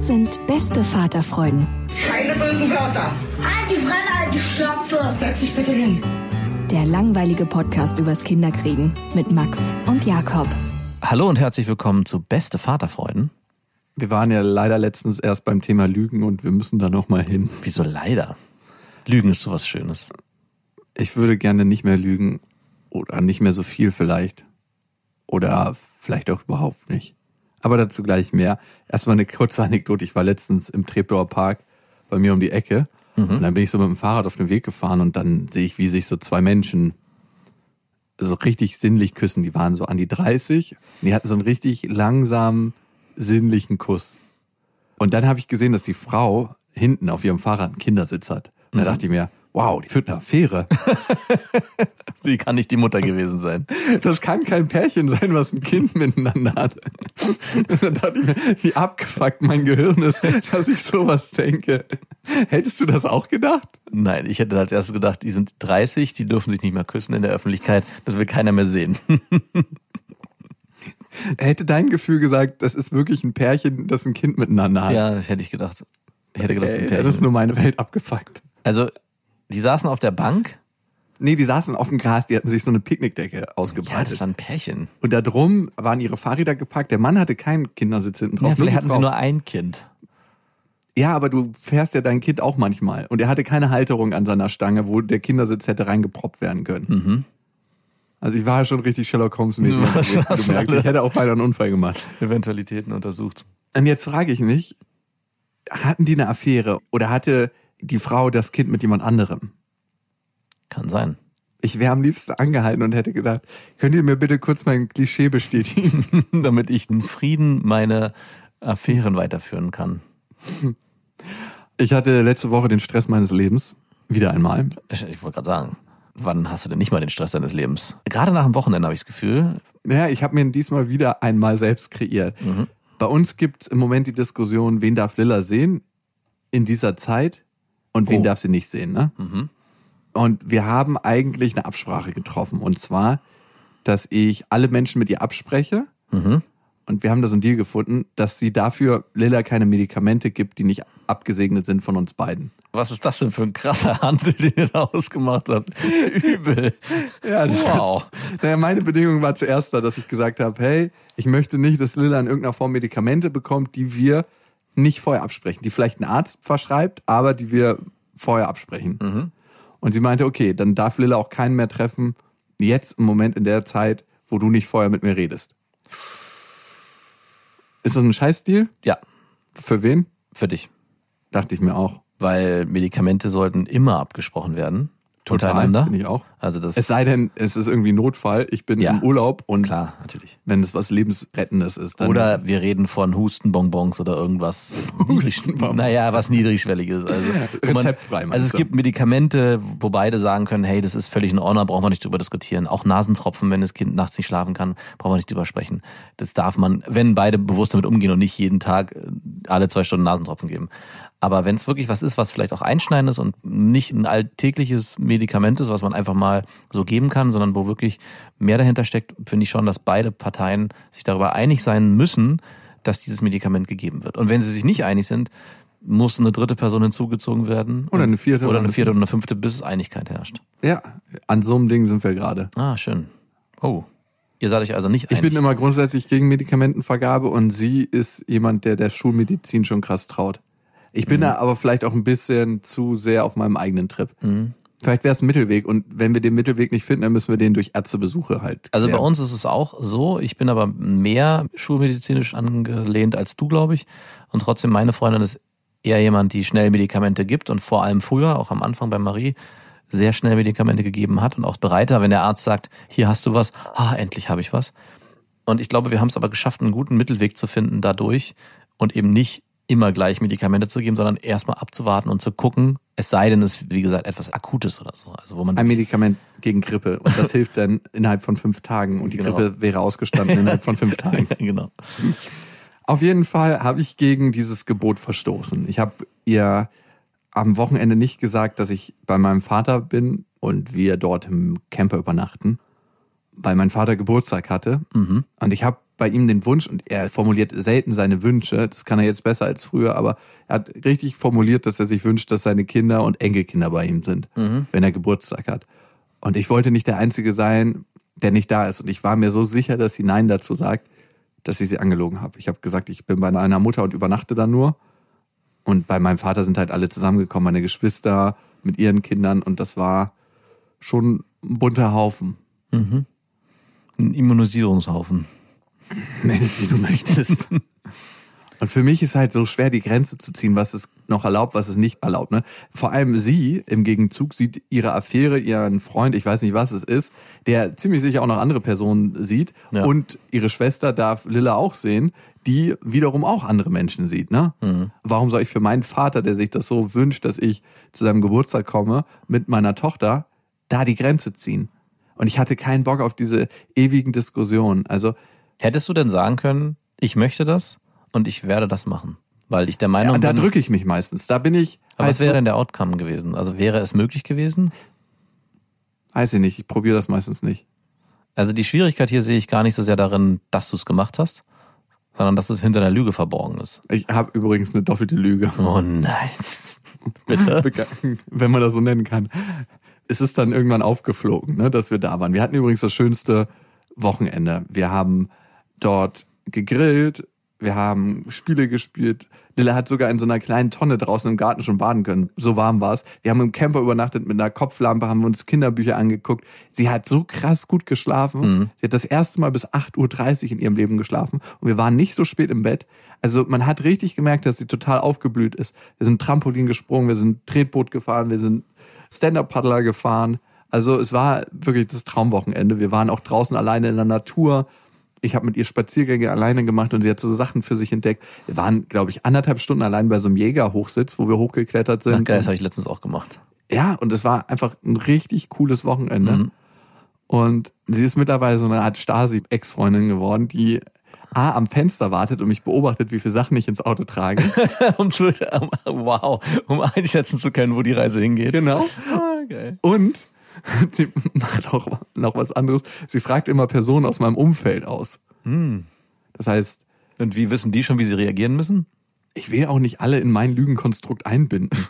Das sind beste Vaterfreuden. Keine bösen Wörter. Halt die Fremde, halt die Schöpfe. Setz dich bitte hin. Der langweilige Podcast übers Kinderkriegen mit Max und Jakob. Hallo und herzlich willkommen zu Beste Vaterfreuden. Wir waren ja leider letztens erst beim Thema Lügen und wir müssen da nochmal hin. Wieso leider? Lügen ist sowas Schönes. Ich würde gerne nicht mehr lügen oder nicht mehr so viel vielleicht. Oder vielleicht auch überhaupt nicht. Aber dazu gleich mehr. Erstmal eine kurze Anekdote. Ich war letztens im Treptower Park bei mir um die Ecke. Und dann bin ich so mit dem Fahrrad auf den Weg gefahren und dann sehe ich, wie sich so zwei Menschen so richtig sinnlich küssen. Die waren so an die 30. Und die hatten so einen richtig langsamen, sinnlichen Kuss. Und dann habe ich gesehen, dass die Frau hinten auf ihrem Fahrrad einen Kindersitz hat. Und da dachte ich mir, wow, die führt eine Affäre. Sie kann nicht die Mutter gewesen sein. Das kann kein Pärchen sein, was ein Kind miteinander hat. Dann dachte ich mir, wie abgefuckt mein Gehirn ist, dass ich sowas denke. Hättest du das auch gedacht? Nein, ich hätte als erstes gedacht, die sind 30, die dürfen sich nicht mehr küssen in der Öffentlichkeit. Das will keiner mehr sehen. Hätte dein Gefühl gesagt, das ist wirklich ein Pärchen, das ein Kind miteinander hat? ja, das hätte ich gedacht. Ich hätte gedacht, das ist ein Ey, das ist Pärchen. nur meine Welt abgefuckt. Also, die saßen auf der Bank. Nee, die saßen auf dem Gras, die hatten sich so eine Picknickdecke Ja, ausgebreitet. das war ein Pärchen. und da drum waren ihre Fahrräder gepackt. Der Mann hatte keinen Kindersitz hinten drauf. Ja, vielleicht hatten sie nur ein Kind. Ja, aber du fährst ja dein Kind auch manchmal. Und er hatte keine Halterung an seiner Stange, wo der Kindersitz hätte reingeproppt werden können. Mhm. Also ich war ja schon richtig Sherlock Holmes-mäßig. Du merkst, ich hätte auch beinahe einen Unfall gemacht. Eventualitäten untersucht. Und jetzt frage ich mich, hatten die eine Affäre oder hatte die Frau das Kind mit jemand anderem? Kann sein. Ich wäre am liebsten angehalten und hätte gesagt, könnt ihr mir bitte kurz mein Klischee bestätigen? Damit ich in Frieden meine Affären weiterführen kann. Ich hatte letzte Woche den Stress meines Lebens. Wieder einmal. Ich, ich wollte gerade sagen, wann hast du denn nicht mal den Stress deines Lebens? Gerade nach dem Wochenende habe ich das Gefühl, Ja, ich habe mir diesmal wieder einmal selbst kreiert. Bei uns gibt es im Moment die Diskussion, wen darf Lilla sehen in dieser Zeit und wen Oh. darf sie nicht sehen. Ne? Und wir haben eigentlich eine Absprache getroffen. Und zwar, dass ich alle Menschen mit ihr abspreche. Mhm. Und wir haben da so einen Deal gefunden, dass sie dafür Lilla keine Medikamente gibt, die nicht abgesegnet sind von uns beiden. was ist das denn für ein krasser Handel, den ihr da ausgemacht habt? Übel. Ja, Wow. Hat, naja, meine Bedingung war zuerst da, dass ich gesagt habe, hey, ich möchte nicht, dass Lilla in irgendeiner Form Medikamente bekommt, die wir nicht vorher absprechen, die vielleicht ein Arzt verschreibt, aber die wir vorher absprechen. Und sie meinte, okay, dann darf Lilla auch keinen mehr treffen, jetzt im Moment in der Zeit, wo du nicht vorher mit mir redest. Ist das ein Scheißdeal? Ja, Für wen? für dich. Dachte ich mir auch. Weil Medikamente sollten immer abgesprochen werden. Untereinander. Finde ich auch. Also das Es sei denn, es ist irgendwie Notfall, ich bin Ja. im Urlaub und klar, natürlich. wenn es was Lebensrettendes ist, dann Oder wir reden von Hustenbonbons oder irgendwas. Hustenbonbons. naja, was niedrigschwelliges. Also, man- Rezeptfrei, meinst Also es gibt Medikamente, wo beide sagen können, hey, das ist völlig in Ordnung, brauchen wir nicht drüber diskutieren. Auch Nasentropfen, wenn das Kind nachts nicht schlafen kann, brauchen wir nicht drüber sprechen. Das darf man, wenn beide bewusst damit umgehen und nicht jeden Tag äh, alle zwei Stunden Nasentropfen geben. Aber wenn es wirklich was ist, was vielleicht auch einschneidend ist und nicht ein alltägliches Medikament ist, was man einfach mal so geben kann, sondern wo wirklich mehr dahinter steckt, finde ich schon, dass beide Parteien sich darüber einig sein müssen, dass dieses Medikament gegeben wird. Und wenn sie sich nicht einig sind, muss eine dritte Person hinzugezogen werden. Oder eine vierte Oder eine vierte oder eine fünfte, bis Einigkeit herrscht. Ja, an so einem Ding sind wir gerade. Ah, schön. Oh. Ihr seid euch also nicht Ich einig. bin immer grundsätzlich gegen Medikamentenvergabe und sie ist jemand, der der Schulmedizin schon krass traut. Ich bin da aber vielleicht auch ein bisschen zu sehr auf meinem eigenen Trip. Vielleicht wäre es ein Mittelweg und wenn wir den Mittelweg nicht finden, dann müssen wir den durch Ärztebesuche halt. Also bei uns ist es auch so. Ich bin aber mehr schulmedizinisch angelehnt als du, glaube ich. Und trotzdem, meine Freundin ist eher jemand, die schnell Medikamente gibt und vor allem früher, auch am Anfang bei Marie, sehr schnell Medikamente gegeben hat und auch bereiter, wenn der Arzt sagt, hier hast du was, ah, endlich habe ich was. Und ich glaube, wir haben es aber geschafft, einen guten Mittelweg zu finden dadurch und eben nicht immer gleich Medikamente zu geben, sondern erstmal abzuwarten und zu gucken, es sei denn, es ist, wie gesagt, etwas Akutes oder so. Also wo man ein Medikament gegen Grippe und das hilft dann innerhalb von fünf Tagen und die Genau. Grippe wäre ausgestanden innerhalb von fünf Tagen. genau. Auf jeden Fall habe ich gegen dieses Gebot verstoßen. Ich habe ihr am Wochenende nicht gesagt, dass ich bei meinem Vater bin und wir dort im Camper übernachten, weil mein Vater Geburtstag hatte. Mhm. Und ich habe bei ihm den Wunsch, und er formuliert selten seine Wünsche, das kann er jetzt besser als früher, aber er hat richtig formuliert, dass er sich wünscht, dass seine Kinder und Enkelkinder bei ihm sind, wenn er Geburtstag hat. Und ich wollte nicht der Einzige sein, der nicht da ist. Und ich war mir so sicher, dass sie Nein dazu sagt, dass ich sie angelogen habe. Ich habe gesagt, ich bin bei meiner Mutter und übernachte da nur. Und bei meinem Vater sind halt alle zusammengekommen, meine Geschwister mit ihren Kindern. Und das war schon ein bunter Haufen. Ein Immunisierungshaufen. Nenn es, wie du möchtest. Und für mich ist halt so schwer, die Grenze zu ziehen, was es noch erlaubt, was es nicht erlaubt. Ne? Vor allem sie im Gegenzug sieht ihre Affäre, ihren Freund, ich weiß nicht, was es ist, der ziemlich sicher auch noch andere Personen sieht. Ja. Und ihre Schwester darf Lilla auch sehen, die wiederum auch andere Menschen sieht. Ne? Warum soll ich für meinen Vater, der sich das so wünscht, dass ich zu seinem Geburtstag komme, mit meiner Tochter, da die Grenze ziehen? Und ich hatte keinen Bock auf diese ewigen Diskussionen. Also Hättest du denn sagen können, ich möchte das und ich werde das machen? Weil ich der Meinung Ja, da bin. drücke ich mich meistens. Da bin ich. aber was wäre denn der Outcome gewesen? Also wäre es möglich gewesen? Weiß ich nicht. Ich probiere das meistens nicht. Also die Schwierigkeit hier sehe ich gar nicht so sehr darin, dass du es gemacht hast, sondern dass es hinter einer Lüge verborgen ist. Ich habe übrigens eine doppelte Lüge. Oh nein. Bitte? Wenn man das so nennen kann. Es ist dann irgendwann aufgeflogen, ne, dass wir da waren. Wir hatten übrigens das schönste Wochenende. Wir haben dort gegrillt, wir haben Spiele gespielt. Lilla hat sogar in so einer kleinen Tonne draußen im Garten schon baden können. So warm war es. Wir haben im Camper übernachtet mit einer Kopflampe, haben uns Kinderbücher angeguckt. Sie hat so krass gut geschlafen. Sie hat das erste Mal bis 8.30 Uhr in ihrem Leben geschlafen. Und wir waren nicht so spät im Bett. Also man hat richtig gemerkt, dass sie total aufgeblüht ist. Wir sind Trampolin gesprungen, wir sind Tretboot gefahren, wir sind Stand-Up-Paddler gefahren. Also es war wirklich das Traumwochenende. Wir waren auch draußen alleine in der Natur. Ich habe mit ihr Spaziergänge alleine gemacht und sie hat so Sachen für sich entdeckt. Wir waren, glaube ich, anderthalb Stunden allein bei so einem Jägerhochsitz, wo wir hochgeklettert sind. Ach geil, das habe ich letztens auch gemacht. Ja, und es war einfach ein richtig cooles Wochenende. Und sie ist mittlerweile so eine Art Stasi-Ex-Freundin geworden, die A, am Fenster wartet und mich beobachtet, wie viele Sachen ich ins Auto trage. um zu, um, wow, um einschätzen zu können, wo die Reise hingeht. genau. Ah, geil. Und sie macht auch noch was anderes. Sie fragt immer Personen aus meinem Umfeld aus. Das heißt, Und wie wissen die schon, wie sie reagieren müssen? ich will auch nicht alle in mein Lügenkonstrukt einbinden.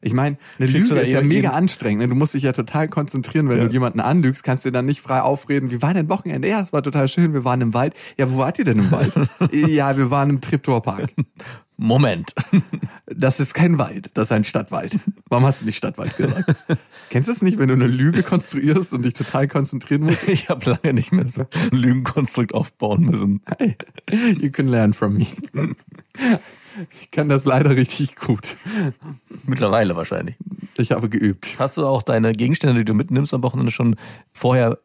Ich meine, eine Schickst Lüge ist ja mega anstrengend. ne? Du musst dich ja total konzentrieren, wenn Ja. du jemanden anlügst, kannst du dann nicht frei aufreden. Wie war denn Wochenende? Ja, es war total schön. Wir waren im Wald. Ja, wo wart ihr denn im Wald? ja, wir waren im Triptor Park. Moment. Das ist kein Wald, das ist ein Stadtwald. Warum hast du nicht Stadtwald gesagt? Kennst du es nicht, wenn du eine Lüge konstruierst und dich total konzentrieren musst? Ich habe lange nicht mehr so ein Lügenkonstrukt aufbauen müssen. Hey, you can learn from me. Ich kann das leider richtig gut. Mittlerweile wahrscheinlich. Ich habe geübt. Hast du auch deine Gegenstände, die du mitnimmst am Wochenende schon vorher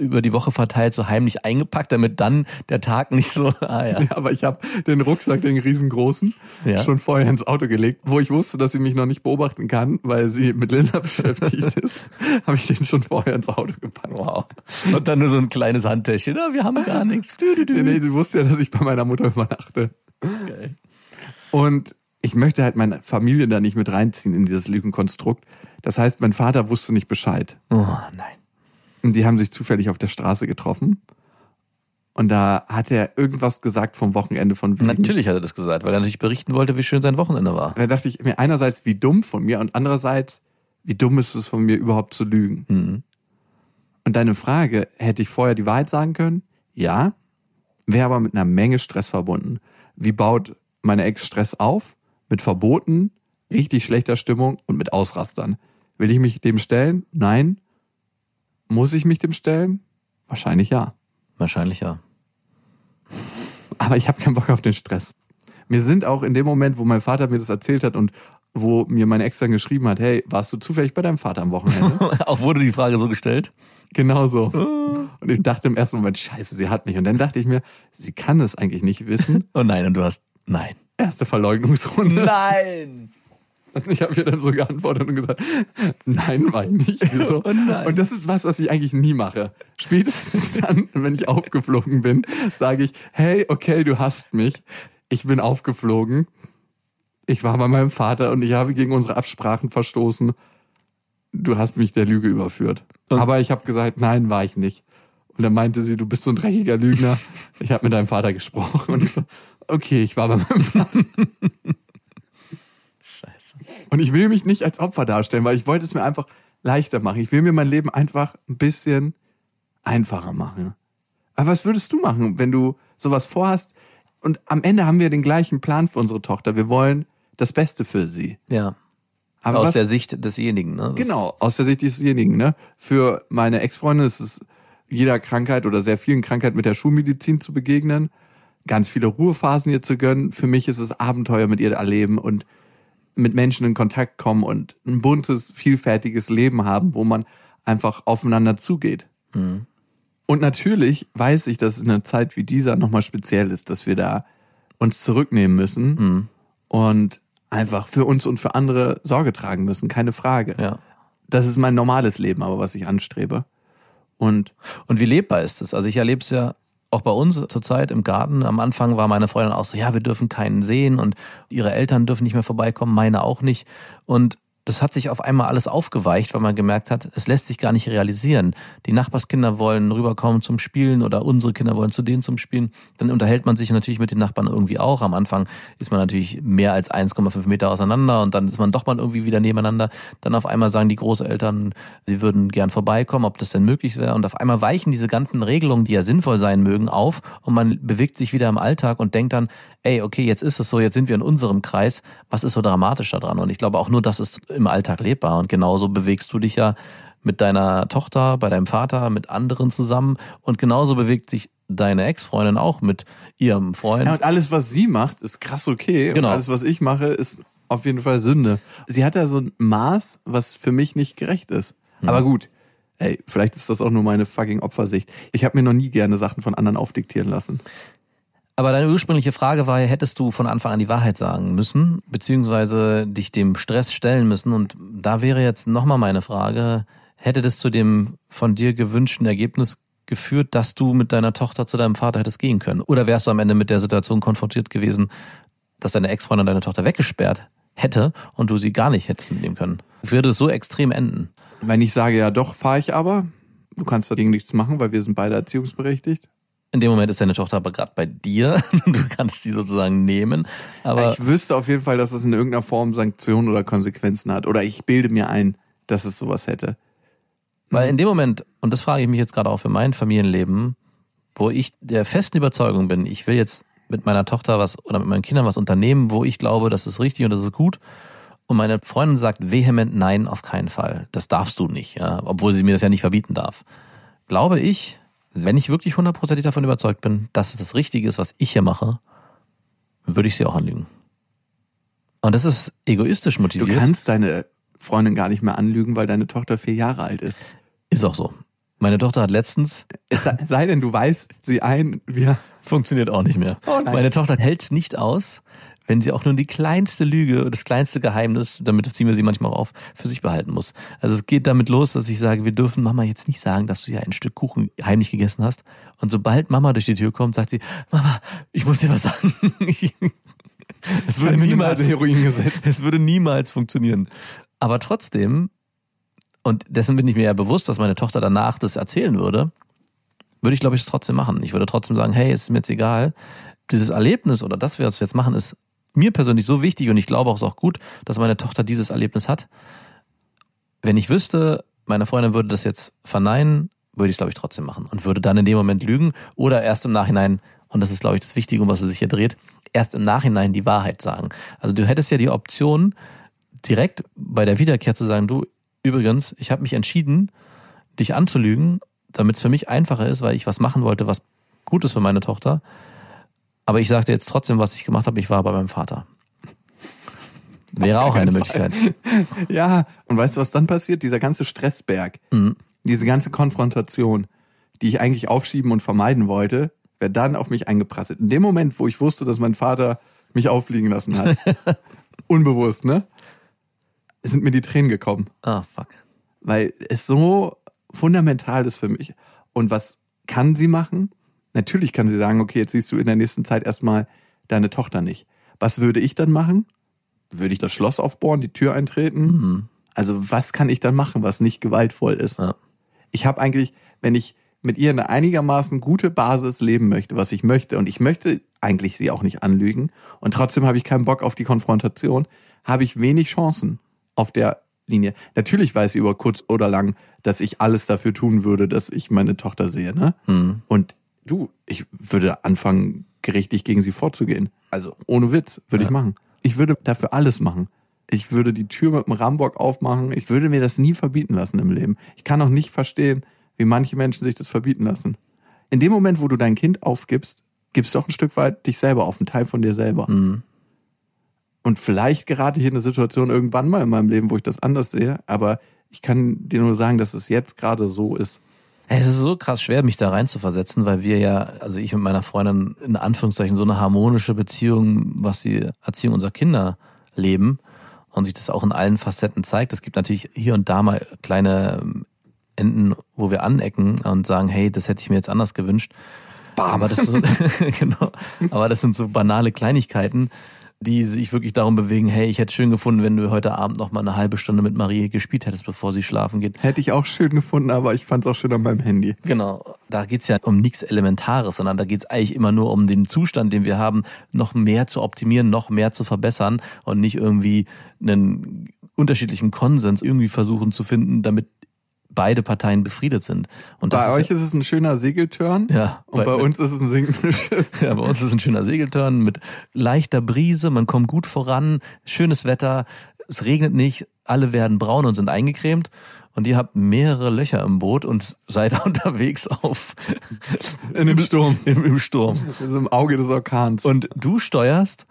über die Woche verteilt, so heimlich eingepackt, damit dann der Tag nicht so, ah ja. Ja, aber ich habe den Rucksack, den riesengroßen, Ja. schon vorher ins Auto gelegt, wo ich wusste, dass sie mich noch nicht beobachten kann, weil sie mit Linda beschäftigt ist. habe ich den schon vorher ins Auto gepackt. Wow. Und dann nur so ein kleines Handtäschchen, ah, wir haben gar nichts. Du, du, du. Nee, nee, sie wusste ja, dass ich bei meiner Mutter übernachte. Geil. Und ich möchte halt meine Familie da nicht mit reinziehen in dieses Lügenkonstrukt. Das heißt, mein Vater wusste nicht Bescheid. Oh nein. Und die haben sich zufällig auf der Straße getroffen. Und da hat er irgendwas gesagt vom Wochenende von wegen. Natürlich hat er das gesagt, weil er natürlich berichten wollte, wie schön sein Wochenende war. Und da dachte ich mir einerseits, wie dumm von mir und andererseits, wie dumm ist es von mir überhaupt zu lügen. Mhm. Und deine Frage, hätte ich vorher die Wahrheit sagen können? Ja, wäre aber mit einer Menge Stress verbunden. Wie baut meine Ex Stress auf? Mit Verboten, richtig schlechter Stimmung und mit Ausrastern. Will ich mich dem stellen? Nein. Muss ich mich dem stellen? Wahrscheinlich ja. Wahrscheinlich ja. Aber ich habe keinen Bock auf den Stress. Mir sind auch in dem Moment, wo mein Vater mir das erzählt hat und wo mir meine Ex dann geschrieben hat, hey, warst du zufällig bei deinem Vater am Wochenende? Auch wurde die Frage so gestellt? genau so. Und ich dachte im ersten Moment, scheiße, sie hat mich. Und dann dachte ich mir, sie kann es eigentlich nicht wissen. Oh nein, und du hast. Nein. Erste Verleugnungsrunde. Nein! Und ich habe ihr dann so geantwortet und gesagt, nein, war ich nicht. Wieso? Oh. Und das ist was, was ich eigentlich nie mache. Spätestens dann, wenn ich aufgeflogen bin, sage ich, hey, okay, du hast mich. Ich bin aufgeflogen. Ich war bei meinem Vater und ich habe gegen unsere Absprachen verstoßen. Du hast mich der Lüge überführt. Und- Aber ich habe gesagt, nein, war ich nicht. Und dann meinte sie, du bist so ein dreckiger Lügner. Ich habe mit deinem Vater gesprochen. Und ich so, okay, ich war bei meinem Vater. Und ich will mich nicht als Opfer darstellen, weil ich wollte es mir einfach leichter machen. Ich will mir mein Leben einfach ein bisschen einfacher machen. Aber was würdest du machen, wenn du sowas vorhast? Und am Ende haben wir den gleichen Plan für unsere Tochter. Wir wollen das Beste für sie. Ja. Aber Aus was, der Sicht desjenigen, ne? Das- genau, aus der Sicht desjenigen. Ne? Für meine Ex-Freundin ist es jeder Krankheit oder sehr vielen Krankheiten mit der Schulmedizin zu begegnen, ganz viele Ruhephasen ihr zu gönnen. Für mich ist es Abenteuer mit ihr erleben und mit Menschen in Kontakt kommen und ein buntes, vielfältiges Leben haben, wo man einfach aufeinander zugeht. Und natürlich weiß ich, dass in einer Zeit wie dieser nochmal speziell ist, dass wir da uns zurücknehmen müssen und einfach für uns und für andere Sorge tragen müssen, keine Frage. Ja. Das ist mein normales Leben, aber was ich anstrebe. Und Und wie lebbar ist es? Also ich erlebe es ja auch bei uns zurzeit im Garten. Am Anfang war meine Freundin auch so, ja, wir dürfen keinen sehen und ihre Eltern dürfen nicht mehr vorbeikommen, meine auch nicht. Und das hat sich auf einmal alles aufgeweicht, weil man gemerkt hat, es lässt sich gar nicht realisieren. Die Nachbarskinder wollen rüberkommen zum Spielen oder unsere Kinder wollen zu denen zum Spielen. Dann unterhält man sich natürlich mit den Nachbarn irgendwie auch. Am Anfang ist man natürlich mehr als 1,5 Meter auseinander und dann ist man doch mal irgendwie wieder nebeneinander. Dann auf einmal sagen die Großeltern, sie würden gern vorbeikommen, ob das denn möglich wäre. Und auf einmal weichen diese ganzen Regelungen, die ja sinnvoll sein mögen, auf und man bewegt sich wieder im Alltag und denkt dann, ey, okay, jetzt ist es so, jetzt sind wir in unserem Kreis. Was ist so dramatisch daran? Und ich glaube auch nur, das ist im Alltag lebbar. Und genauso bewegst du dich ja mit deiner Tochter, bei deinem Vater, mit anderen zusammen. Und genauso bewegt sich deine Ex-Freundin auch mit ihrem Freund. Ja, und alles, was sie macht, ist krass okay. Genau. Und alles, was ich mache, ist auf jeden Fall Sünde. Sie hat ja so ein Maß, was für mich nicht gerecht ist. Aber gut, ey, vielleicht ist das auch nur meine fucking Opfersicht. Ich habe mir noch nie gerne Sachen von anderen aufdiktieren lassen. Aber deine ursprüngliche Frage war ja, hättest du von Anfang an die Wahrheit sagen müssen, beziehungsweise dich dem Stress stellen müssen. Und da wäre jetzt nochmal meine Frage, hätte das zu dem von dir gewünschten Ergebnis geführt, dass du mit deiner Tochter zu deinem Vater hättest gehen können? Oder wärst du am Ende mit der Situation konfrontiert gewesen, dass deine Ex-Freundin deine Tochter weggesperrt hätte und du sie gar nicht hättest mitnehmen können? Würde es so extrem enden? Wenn ich sage, ja doch, fahre ich aber, du kannst dagegen nichts machen, weil wir sind beide erziehungsberechtigt. In dem Moment ist deine Tochter aber gerade bei dir. Du kannst sie sozusagen nehmen. Aber ich wüsste auf jeden Fall, dass es in irgendeiner Form Sanktionen oder Konsequenzen hat. Oder ich bilde mir ein, dass es sowas hätte. Weil in dem Moment, und das frage ich mich jetzt gerade auch für mein Familienleben, wo ich der festen Überzeugung bin, ich will jetzt mit meiner Tochter was oder mit meinen Kindern was unternehmen, wo ich glaube, das ist richtig und das ist gut. Und meine Freundin sagt vehement nein, auf keinen Fall. Das darfst du nicht, ja, obwohl sie mir das ja nicht verbieten darf. Glaube ich, wenn ich wirklich hundertprozentig davon überzeugt bin, dass es das Richtige ist, was ich hier mache, würde ich sie auch anlügen. Und das ist egoistisch Du motiviert. kannst deine Freundin gar nicht mehr anlügen, weil deine Tochter vier Jahre alt ist. ist auch so. Meine Tochter hat letztens Es sei, denn, du weißt sie ein, wir Funktioniert auch nicht mehr. Oh. Meine Tochter hält es nicht aus, wenn sie auch nur die kleinste Lüge, das kleinste Geheimnis, damit ziehen wir sie manchmal auf, für sich behalten muss. Also es geht damit los, dass ich sage, wir dürfen Mama jetzt nicht sagen, dass du ja ein Stück Kuchen heimlich gegessen hast. Und sobald Mama durch die Tür kommt, sagt sie, Mama, ich muss dir was sagen. Es würde niemals Heroin gesetzt. es würde niemals funktionieren. Aber trotzdem, und dessen bin ich mir ja bewusst, dass meine Tochter danach das erzählen würde, würde ich, glaube ich, es trotzdem machen. Ich würde trotzdem sagen, hey, ist mir jetzt egal. Dieses Erlebnis oder das, was wir jetzt machen, ist mir persönlich so wichtig und ich glaube auch, es ist auch gut, dass meine Tochter dieses Erlebnis hat. Wenn ich wüsste, meine Freundin würde das jetzt verneinen, würde ich es, glaube ich, trotzdem machen. Und würde dann in dem Moment lügen oder erst im Nachhinein, und das ist, glaube ich, das Wichtige, um was es sich hier dreht, erst im Nachhinein die Wahrheit sagen. Also du hättest ja die Option, direkt bei der Wiederkehr zu sagen, du, übrigens, ich habe mich entschieden, dich anzulügen, damit es für mich einfacher ist, weil ich was machen wollte, was gut ist für meine Tochter. Aber ich sagte jetzt trotzdem, was ich gemacht habe, ich war bei meinem Vater. Wäre auch eine Möglichkeit. Ja, und weißt du, was dann passiert? Dieser ganze Stressberg, Mhm. diese ganze Konfrontation, die ich eigentlich aufschieben und vermeiden wollte, wäre dann auf mich eingeprasselt. In dem Moment, wo ich wusste, dass mein Vater mich auffliegen lassen hat, unbewusst, ne? Sind mir die Tränen gekommen. Ah, fuck. weil es so fundamental ist für mich. Und was kann sie machen? Natürlich kann sie sagen, okay, jetzt siehst du in der nächsten Zeit erstmal deine Tochter nicht. Was würde ich dann machen? Würde ich das Schloss aufbohren, die Tür eintreten? Also was kann ich dann machen, was nicht gewaltvoll ist? Ja. Ich habe eigentlich, wenn ich mit ihr eine einigermaßen gute Basis leben möchte, was ich möchte, und ich möchte eigentlich sie auch nicht anlügen, und trotzdem habe ich keinen Bock auf die Konfrontation, habe ich wenig Chancen auf der Linie. Natürlich weiß sie über kurz oder lang, dass ich alles dafür tun würde, dass ich meine Tochter sehe. Ne? Hm. Und du, ich würde anfangen, gerichtlich gegen sie vorzugehen. Also ohne Witz würde ich machen. Ich würde dafür alles machen. Ich würde die Tür mit dem Rambock aufmachen. Ich würde mir das nie verbieten lassen im Leben. Ich kann auch nicht verstehen, wie manche Menschen sich das verbieten lassen. In dem Moment, wo du dein Kind aufgibst, gibst du auch ein Stück weit dich selber auf, einen Teil von dir selber. Mhm. Und vielleicht gerate ich in eine Situation irgendwann mal in meinem Leben, wo ich das anders sehe, aber ich kann dir nur sagen, dass es jetzt gerade so ist. Es ist so krass schwer, mich da rein zu versetzen, weil wir ja, also ich mit meiner Freundin in Anführungszeichen so eine harmonische Beziehung, was die Erziehung unserer Kinder leben und sich das auch in allen Facetten zeigt. Es gibt natürlich hier und da mal kleine ähm, Enden, wo wir anecken und sagen, hey, das hätte ich mir jetzt anders gewünscht. Aber das ist so, genau. Aber das sind so banale Kleinigkeiten, die sich wirklich darum bewegen, hey, ich hätte es schön gefunden, wenn du heute Abend noch mal eine halbe Stunde mit Marie gespielt hättest, bevor sie schlafen geht. Hätte ich auch schön gefunden, aber ich fand es auch schön an meinem Handy. Genau, da geht's ja um nichts Elementares, sondern da geht's eigentlich immer nur um den Zustand, den wir haben, noch mehr zu optimieren, noch mehr zu verbessern und nicht irgendwie einen unterschiedlichen Konsens irgendwie versuchen zu finden, damit beide Parteien befriedet sind. Und das Bei euch ist, ist es ein schöner Segeltörn Ja, und bei, bei- uns ist es ein sinkendes Schiff. ja, bei uns ist ein schöner Segeltörn mit leichter Brise, man kommt gut voran, schönes Wetter, es regnet nicht, alle werden braun und sind eingecremt. Und ihr habt mehrere Löcher im Boot und seid unterwegs auf In dem Sturm. im, im Sturm. Also im Auge des Orkans. Und du steuerst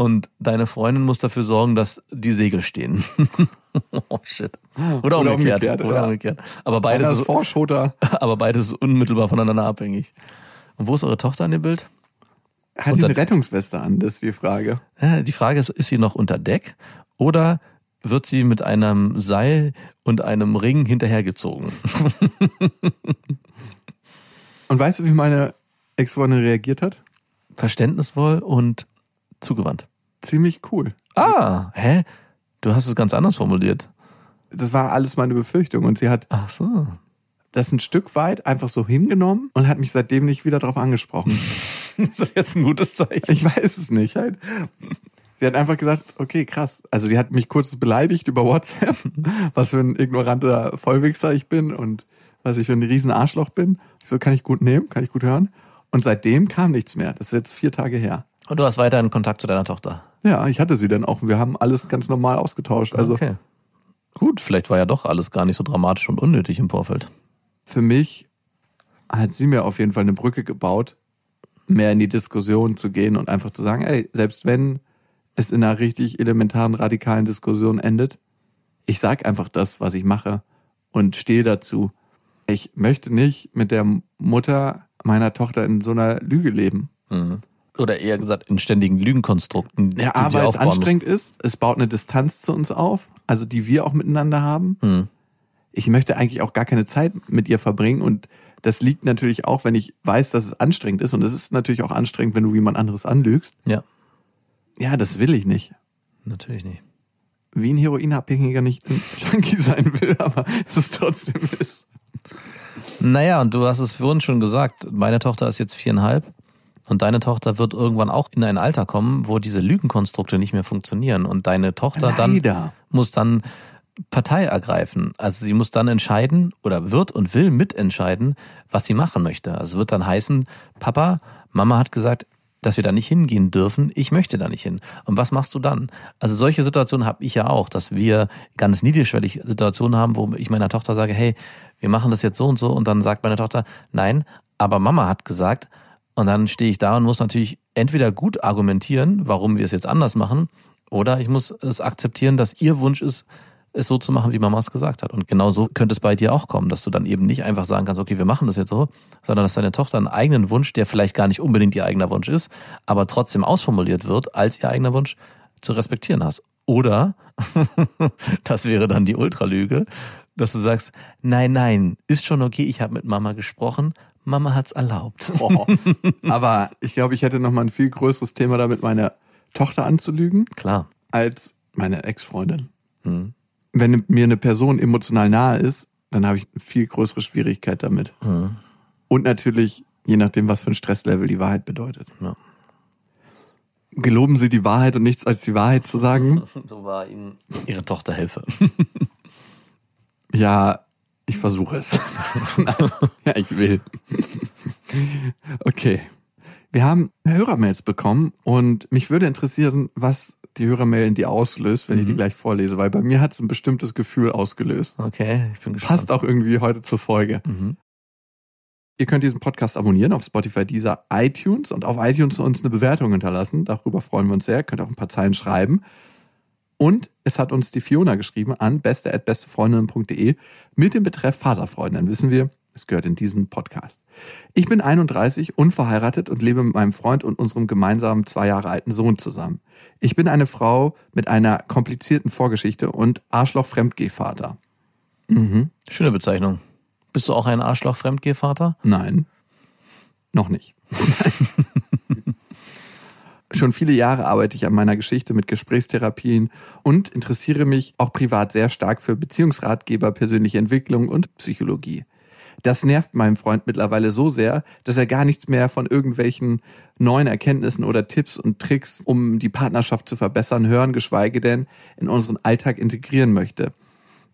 und deine Freundin muss dafür sorgen, dass die Segel stehen. oh shit. Oder, Oder umgekehrt. umgekehrt, Oder ja. umgekehrt. Aber beides, Einer ist Vorschoter. aber beides ist unmittelbar voneinander abhängig. Und wo ist eure Tochter an dem Bild? Hat Und die eine Rettungsweste an? Das ist die Frage. Ja, die Frage ist, ist sie noch unter Deck oder wird sie mit einem Seil und einem Ring hinterhergezogen? Und weißt du, wie meine Ex-Freundin reagiert hat? Verständnisvoll und zugewandt. Ziemlich cool. Ah, hä? Du hast es ganz anders formuliert. Das war alles meine Befürchtung. Und sie hat Ach so. das ein Stück weit einfach so hingenommen und hat mich seitdem nicht wieder darauf angesprochen. Ist das jetzt ein gutes Zeichen? Ich weiß es nicht. Halt. Sie hat einfach gesagt, okay, krass. Also sie hat mich kurz beleidigt über WhatsApp, was für ein ignoranter Vollwichser ich bin und was ich für ein riesen Arschloch bin. Ich so, kann ich gut nehmen, kann ich gut hören. Und seitdem kam nichts mehr. Das ist jetzt vier Tage her. Und du hast weiterhin Kontakt zu deiner Tochter. Ja, ich hatte sie dann auch. Wir haben alles ganz normal ausgetauscht. Also okay. Gut, vielleicht war ja doch alles gar nicht so dramatisch und unnötig im Vorfeld. für mich hat sie mir auf jeden Fall eine Brücke gebaut, mehr in die Diskussion zu gehen und einfach zu sagen, ey, selbst wenn es in einer richtig elementaren, radikalen Diskussion endet, ich sag einfach das, was ich mache und stehe dazu. Ich möchte nicht mit der Mutter meiner Tochter in so einer Lüge leben. Mhm. Oder eher gesagt in ständigen Lügenkonstrukten. Ja, dir weil es anstrengend ist, es baut eine Distanz zu uns auf, also die wir auch miteinander haben. Mhm. ich möchte eigentlich auch gar keine Zeit mit ihr verbringen und das liegt natürlich auch, wenn ich weiß, dass es anstrengend ist und es ist natürlich auch anstrengend, wenn du jemand anderes anlügst. Ja, Ja, das will ich nicht. natürlich nicht. Wie ein Heroinabhängiger nicht ein Junkie sein will, aber es trotzdem ist. Naja, und du hast es vorhin schon gesagt, meine Tochter ist jetzt viereinhalb und deine Tochter wird irgendwann auch in ein Alter kommen, wo diese Lügenkonstrukte nicht mehr funktionieren und deine Tochter dann Leider. muss dann Partei ergreifen. Also sie muss dann entscheiden oder wird und will mitentscheiden, was sie machen möchte. Also wird dann heißen, Papa, Mama hat gesagt, dass wir da nicht hingehen dürfen. Ich möchte da nicht hin. Und was machst du dann? Also solche Situationen habe ich ja auch, dass wir ganz niedrigschwellig Situationen haben, wo ich meiner Tochter sage, hey, wir machen das jetzt so und so. Und dann sagt meine Tochter, nein, aber Mama hat gesagt. Und dann stehe ich da und muss natürlich entweder gut argumentieren, warum wir es jetzt anders machen, oder ich muss es akzeptieren, dass ihr Wunsch ist, es so zu machen, wie Mama es gesagt hat. Und genau so könnte es bei dir auch kommen, dass du dann eben nicht einfach sagen kannst, okay, wir machen das jetzt so, sondern dass deine Tochter einen eigenen Wunsch, der vielleicht gar nicht unbedingt ihr eigener Wunsch ist, aber trotzdem ausformuliert wird, als ihr eigener Wunsch zu respektieren hast. Oder, das wäre dann die Ultralüge, dass du sagst, nein, nein, ist schon okay, ich habe mit Mama gesprochen, Mama hat's erlaubt. Oh. Aber ich glaube, ich hätte noch mal ein viel größeres Thema damit, meine Tochter anzulügen, Klar. als meine Ex-Freundin. Hm. Wenn mir eine Person emotional nahe ist, dann habe ich eine viel größere Schwierigkeit damit. Hm. Und natürlich, je nachdem, was für ein Stresslevel die Wahrheit bedeutet. Ja. Geloben Sie die Wahrheit und nichts als die Wahrheit zu sagen? So war ihnen ihre Tochter helfe. Ja, ich versuche es. Ja, ich will. Okay. Wir haben Hörermails bekommen und mich würde interessieren, was die Hörermail in dir auslöst, wenn ich die gleich vorlese, weil bei mir hat es ein bestimmtes Gefühl ausgelöst. Okay, ich bin gespannt. Passt auch irgendwie heute zur Folge. Mhm. Ihr könnt diesen Podcast abonnieren auf Spotify, dieser iTunes und auf iTunes uns eine Bewertung hinterlassen. Darüber freuen wir uns sehr. Könnt auch ein paar Zeilen schreiben. Und es hat uns die Fiona geschrieben an beste.bestefreundinnen.de mit dem Betreff Vaterfreund. Dann wissen wir, es gehört in diesen Podcast. Ich bin 31, unverheiratet und lebe mit meinem Freund und unserem gemeinsamen zwei Jahre alten Sohn zusammen. Ich bin eine Frau mit einer komplizierten Vorgeschichte und Arschloch-Fremdgehvater. Mhm. Schöne Bezeichnung. Bist du auch ein Arschloch-Fremdgehvater? Nein, noch nicht. Schon viele Jahre arbeite ich an meiner Geschichte mit Gesprächstherapien und interessiere mich auch privat sehr stark für Beziehungsratgeber, persönliche Entwicklung und Psychologie. Das nervt meinen Freund mittlerweile so sehr, dass er gar nichts mehr von irgendwelchen neuen Erkenntnissen oder Tipps und Tricks, um die Partnerschaft zu verbessern, hören, geschweige denn in unseren Alltag integrieren möchte.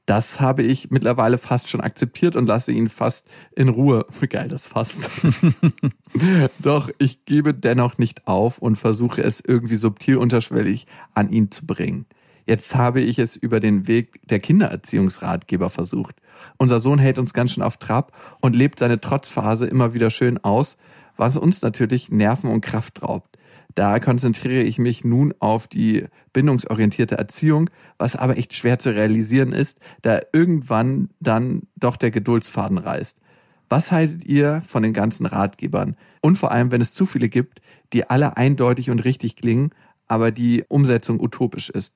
Das habe ich mittlerweile fast schon akzeptiert und lasse ihn fast in Ruhe. Geil, das fast. Doch ich gebe dennoch nicht auf und versuche es irgendwie subtil unterschwellig an ihn zu bringen. Jetzt habe ich es über den Weg der Kindererziehungsratgeber versucht. Unser Sohn hält uns ganz schön auf Trab und lebt seine Trotzphase immer wieder schön aus, was uns natürlich Nerven und Kraft raubt. Da konzentriere ich mich nun auf die bindungsorientierte Erziehung, was aber echt schwer zu realisieren ist, da irgendwann dann doch der Geduldsfaden reißt. Was haltet ihr von den ganzen Ratgebern? Und vor allem, wenn es zu viele gibt, die alle eindeutig und richtig klingen, aber die Umsetzung utopisch ist.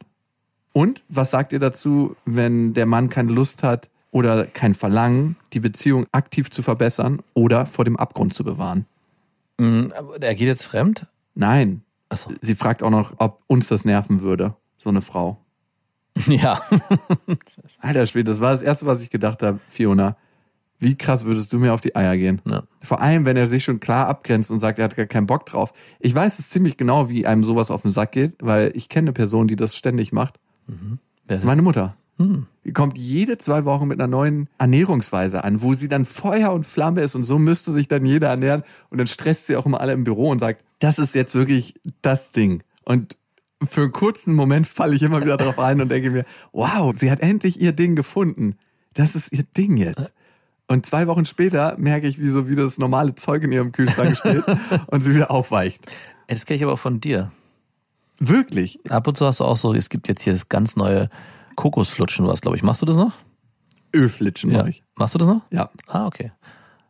Und was sagt ihr dazu, wenn der Mann keine Lust hat oder kein Verlangen, die Beziehung aktiv zu verbessern oder vor dem Abgrund zu bewahren? Aber Er geht jetzt fremd? Nein. Achso. Sie fragt auch noch, ob uns das nerven würde, so eine Frau. Ja. Alter Schwede, das war das Erste, was ich gedacht habe, Fiona. Wie krass würdest du mir auf die Eier gehen? ja. Vor allem, wenn er sich schon klar abgrenzt und sagt, er hat gar keinen Bock drauf. Ich weiß es ziemlich genau, wie einem sowas auf den Sack geht, weil ich kenne eine Person, die das ständig macht. Wer Das ist meine Mutter. Hm. Die kommt jede zwei Wochen mit einer neuen Ernährungsweise an, wo sie dann Feuer und Flamme ist und so müsste sich dann jeder ernähren. Und dann stresst sie auch immer alle im Büro und sagt, das ist jetzt wirklich das Ding. Und für einen kurzen Moment falle ich immer wieder drauf ein und denke mir, wow, sie hat endlich ihr Ding gefunden. Das ist ihr Ding jetzt. Und zwei Wochen später merke ich, wie so wieder das normale Zeug in ihrem Kühlschrank steht und sie wieder aufweicht. Das kenne ich aber auch von dir. Wirklich. Ab und zu hast du auch so, es gibt jetzt hier das ganz neue Kokosflutschen, was glaube ich. Machst du das noch? Ölflitschen mache ich. Machst du das noch? Ja. Ah, okay.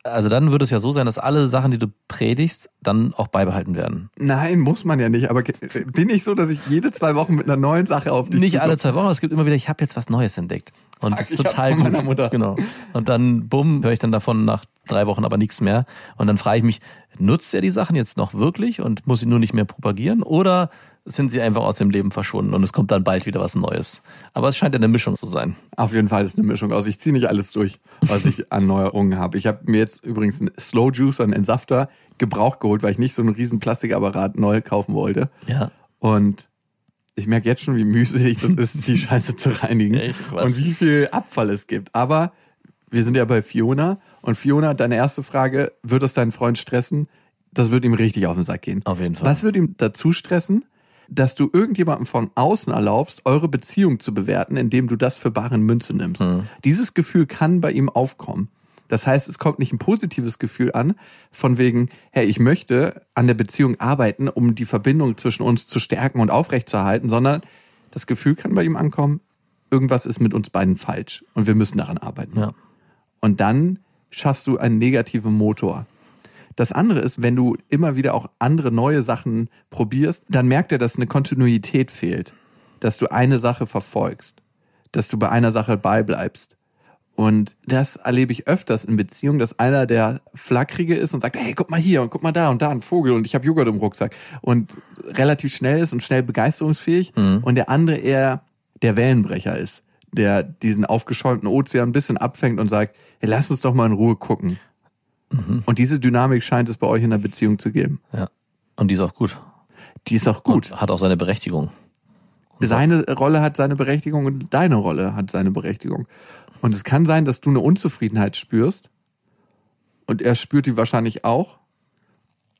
Also dann würde es ja so sein, dass alle Sachen, die du predigst, dann auch beibehalten werden. Nein, muss man ja nicht. Aber bin ich so, dass ich jede zwei Wochen mit einer neuen Sache auf dich Nicht zukomme? alle zwei Wochen, es gibt immer wieder, ich habe jetzt was Neues entdeckt. Und Fuck, das ist total gut. meiner Mutter. Genau. Und dann, bumm, höre ich dann davon nach drei Wochen aber nichts mehr. Und dann frage ich mich, nutzt er die Sachen jetzt noch wirklich und muss sie nur nicht mehr propagieren? Oder sind sie einfach aus dem Leben verschwunden und es kommt dann bald wieder was Neues? Aber es scheint ja eine Mischung zu sein. Auf jeden Fall ist eine Mischung aus. Ich ziehe nicht alles durch, was ich an Neuerungen habe. Ich habe mir jetzt übrigens einen Slow Juicer, einen Entsafter, gebraucht geholt, weil ich nicht so einen riesen Plastikapparat neu kaufen wollte. Ja. Und Ich merke jetzt schon, wie mühselig das ist, die Scheiße zu reinigen Ja, und wie viel Abfall es gibt. Aber wir sind ja bei Fiona und Fiona, deine erste Frage, wird es deinen Freund stressen? Das wird ihm richtig auf den Sack gehen. Auf jeden Fall. Was wird ihm dazu stressen? Dass du irgendjemandem von außen erlaubst, eure Beziehung zu bewerten, indem du das für bare Münze nimmst. Mhm. Dieses Gefühl kann bei ihm aufkommen. Das heißt, es kommt nicht ein positives Gefühl an, von wegen, hey, ich möchte an der Beziehung arbeiten, um die Verbindung zwischen uns zu stärken und aufrechtzuerhalten, sondern das Gefühl kann bei ihm ankommen, irgendwas ist mit uns beiden falsch und wir müssen daran arbeiten. Ja. Und dann schaffst du einen negativen Motor. Das andere ist, wenn du immer wieder auch andere neue Sachen probierst, dann merkt er, dass eine Kontinuität fehlt, dass du eine Sache verfolgst, dass du bei einer Sache beibleibst. Und das erlebe ich öfters in Beziehungen, dass einer der Flackrige ist und sagt, hey, guck mal hier und guck mal da und da ein Vogel und ich habe Joghurt im Rucksack. Und relativ schnell ist und schnell begeisterungsfähig. Und der andere eher der Wellenbrecher ist, der diesen aufgeschäumten Ozean ein bisschen abfängt und sagt, hey, lass uns doch mal in Ruhe gucken. Und diese Dynamik scheint es bei euch in der Beziehung zu geben. ja. Und die ist auch gut. Die ist auch gut. Und hat auch seine Berechtigung. Seine Rolle hat seine Berechtigung und deine Rolle hat seine Berechtigung. Und es kann sein, dass du eine Unzufriedenheit spürst und er spürt die wahrscheinlich auch.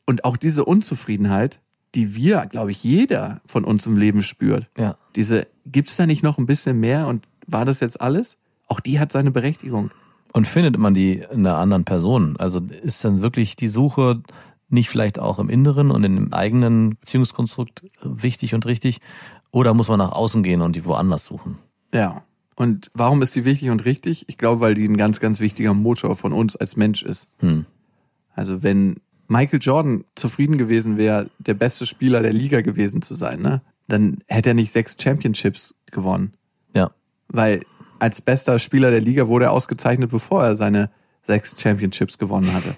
Und auch diese Unzufriedenheit, die wir, glaube ich, jeder von uns im Leben spürt. Ja. Diese, gibt's da nicht noch ein bisschen mehr und war das jetzt alles? Auch die hat seine Berechtigung. Und findet man die in einer anderen Person? Also ist dann wirklich die Suche nicht vielleicht auch im Inneren und im eigenen Beziehungskonstrukt wichtig und richtig? Oder muss man nach außen gehen und die woanders suchen? Ja. Und warum ist die wichtig und richtig? Ich glaube, weil die ein ganz, ganz wichtiger Motor von uns als Mensch ist. Hm. Also wenn Michael Jordan zufrieden gewesen wäre, der beste Spieler der Liga gewesen zu sein, ne, dann hätte er nicht sechs Championships gewonnen. Ja. Weil als bester Spieler der Liga wurde er ausgezeichnet, bevor er seine sechs Championships gewonnen hatte.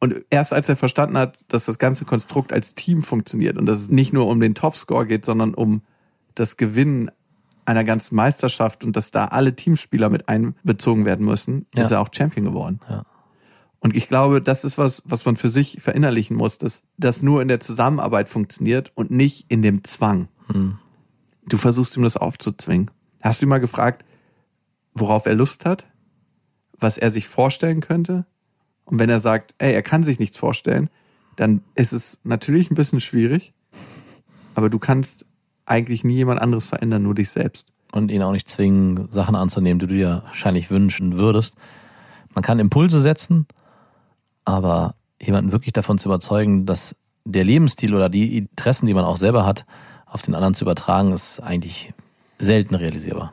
Und erst als er verstanden hat, dass das ganze Konstrukt als Team funktioniert und dass es nicht nur um den Topscore geht, sondern um das Gewinnen einer ganzen Meisterschaft und dass da alle Teamspieler mit einbezogen werden müssen, ist Ja. er auch Champion geworden. Ja. Und ich glaube, das ist was, was man für sich verinnerlichen muss, dass das nur in der Zusammenarbeit funktioniert und nicht in dem Zwang. Du versuchst ihm das aufzuzwingen. Hast du ihn mal gefragt, worauf er Lust hat? Was er sich vorstellen könnte? Und wenn er sagt, ey, er kann sich nichts vorstellen, dann ist es natürlich ein bisschen schwierig, aber du kannst eigentlich nie jemand anderes verändern, nur dich selbst. Und ihn auch nicht zwingen, Sachen anzunehmen, die du dir wahrscheinlich wünschen würdest. Man kann Impulse setzen, aber jemanden wirklich davon zu überzeugen, dass der Lebensstil oder die Interessen, die man auch selber hat, auf den anderen zu übertragen, ist eigentlich selten realisierbar.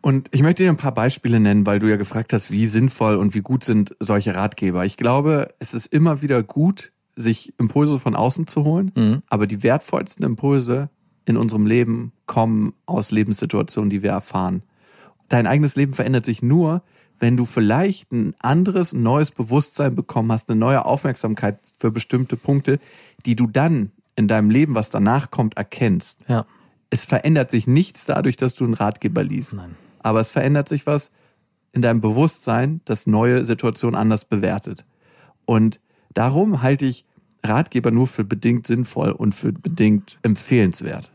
Und ich möchte dir ein paar Beispiele nennen, weil du ja gefragt hast, wie sinnvoll und wie gut sind solche Ratgeber. Ich glaube, es ist immer wieder gut, sich Impulse von außen zu holen, Mhm. aber die wertvollsten Impulse in unserem Leben kommen aus Lebenssituationen, die wir erfahren. Dein eigenes Leben verändert sich nur, wenn du vielleicht ein anderes, neues Bewusstsein bekommen hast, eine neue Aufmerksamkeit für bestimmte Punkte, die du dann in deinem Leben, was danach kommt, erkennst Ja. Es verändert sich nichts dadurch, dass du einen Ratgeber liest. Nein. Aber es verändert sich was in deinem Bewusstsein, das neue Situationen anders bewertet. Und darum halte ich Ratgeber nur für bedingt sinnvoll und für bedingt empfehlenswert.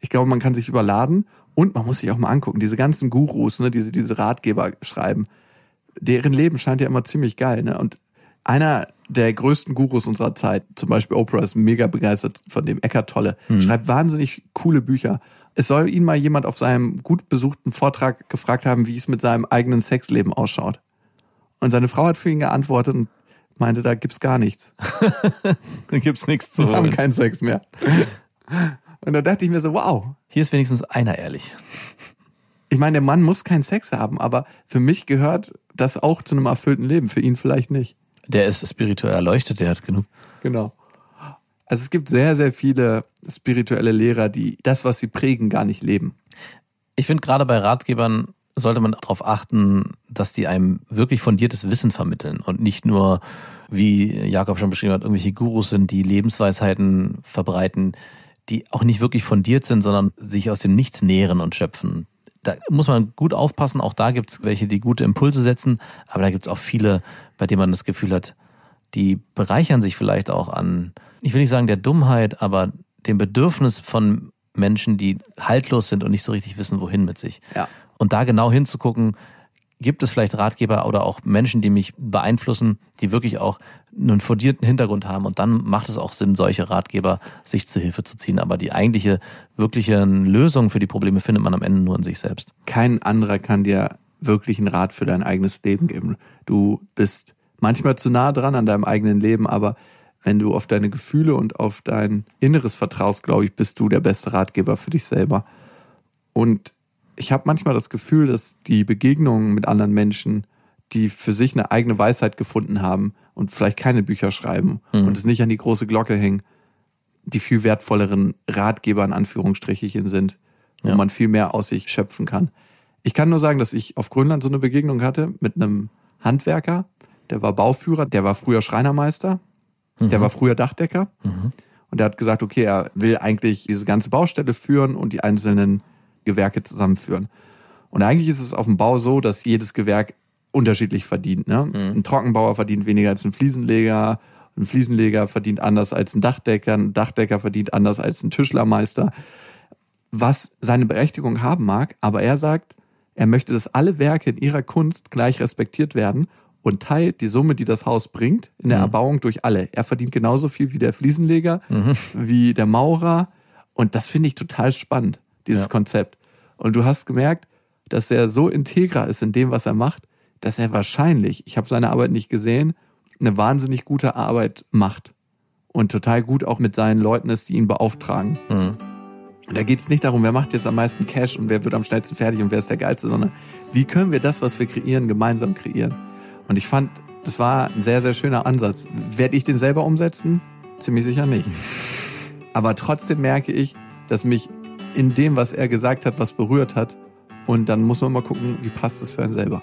Ich glaube, man kann sich überladen und man muss sich auch mal angucken, diese ganzen Gurus, ne, diese, diese Ratgeber schreiben, deren Leben scheint ja immer ziemlich geil. Ne? Und einer der größten Gurus unserer Zeit, zum Beispiel Oprah, ist mega begeistert von dem Eckart Tolle, schreibt wahnsinnig coole Bücher. Es soll ihn mal jemand auf seinem gut besuchten Vortrag gefragt haben, wie es mit seinem eigenen Sexleben ausschaut. Und seine Frau hat für ihn geantwortet und meinte, da gibt's gar nichts. Da gibt's nichts zu Wir haben keinen Sex mehr. Und da dachte ich mir so, wow. Hier ist wenigstens einer ehrlich. Ich meine, der Mann muss keinen Sex haben, aber für mich gehört das auch zu einem erfüllten Leben, für ihn vielleicht nicht. Der ist spirituell erleuchtet, der hat genug. Genau. Also es gibt sehr, sehr viele spirituelle Lehrer, die das, was sie prägen, gar nicht leben. Ich finde, gerade bei Ratgebern sollte man darauf achten, dass die einem wirklich fundiertes Wissen vermitteln und nicht nur, wie Jakob schon beschrieben hat, irgendwelche Gurus sind, die Lebensweisheiten verbreiten, die auch nicht wirklich fundiert sind, sondern sich aus dem Nichts nähren und schöpfen. Da muss man gut aufpassen. Auch da gibt es welche, die gute Impulse setzen, aber da gibt es auch viele, bei denen man das Gefühl hat, die bereichern sich vielleicht auch an, ich will nicht sagen der Dummheit, aber dem Bedürfnis von Menschen, die haltlos sind und nicht so richtig wissen, wohin mit sich. Ja. Und da genau hinzugucken, gibt es vielleicht Ratgeber oder auch Menschen, die mich beeinflussen, die wirklich auch einen fundierten Hintergrund haben. Und dann macht es auch Sinn, solche Ratgeber sich zu Hilfe zu ziehen. Aber die eigentliche, wirkliche Lösung für die Probleme findet man am Ende nur in sich selbst. Kein anderer kann dir wirklich einen Rat für dein eigenes Leben geben. Du bist manchmal zu nah dran an deinem eigenen Leben, aber wenn du auf deine Gefühle und auf dein Inneres vertraust, glaube ich, bist du der beste Ratgeber für dich selber. Und ich habe manchmal das Gefühl, dass die Begegnungen mit anderen Menschen, die für sich eine eigene Weisheit gefunden haben und vielleicht keine Bücher schreiben Mhm. und es nicht an die große Glocke hängen, die viel wertvolleren Ratgeber in Anführungsstrichen sind, wo Ja. man viel mehr aus sich schöpfen kann. Ich kann nur sagen, dass ich auf Grönland so eine Begegnung hatte mit einem Handwerker, der war Bauführer, der war früher Schreinermeister, der war früher Dachdecker und der hat gesagt, okay, er will eigentlich diese ganze Baustelle führen und die einzelnen Gewerke zusammenführen. Und eigentlich ist es auf dem Bau so, dass jedes Gewerk unterschiedlich verdient. Ne? Ein Trockenbauer verdient weniger als ein Fliesenleger, ein Fliesenleger verdient anders als ein Dachdecker, ein Dachdecker verdient anders als ein Tischlermeister, was seine Berechtigung haben mag, aber er sagt, er möchte, dass alle Werke in ihrer Kunst gleich respektiert werden und teilt die Summe, die das Haus bringt, in der Erbauung durch alle. Er verdient genauso viel wie der Fliesenleger, wie der Maurer. Und das finde ich total spannend, dieses Ja. Konzept. Und du hast gemerkt, dass er so integer ist in dem, was er macht, dass er wahrscheinlich, ich habe seine Arbeit nicht gesehen, eine wahnsinnig gute Arbeit macht. Und total gut auch mit seinen Leuten ist, die ihn beauftragen. Mhm. Und da geht es nicht darum, wer macht jetzt am meisten Cash und wer wird am schnellsten fertig und wer ist der Geilste, sondern wie können wir das, was wir kreieren, gemeinsam kreieren. Und ich fand, das war ein sehr, sehr schöner Ansatz. Werde ich den selber umsetzen? Ziemlich sicher nicht. Aber trotzdem merke ich, dass mich in dem, was er gesagt hat, was berührt hat. Und dann muss man mal gucken, wie passt es für einen selber.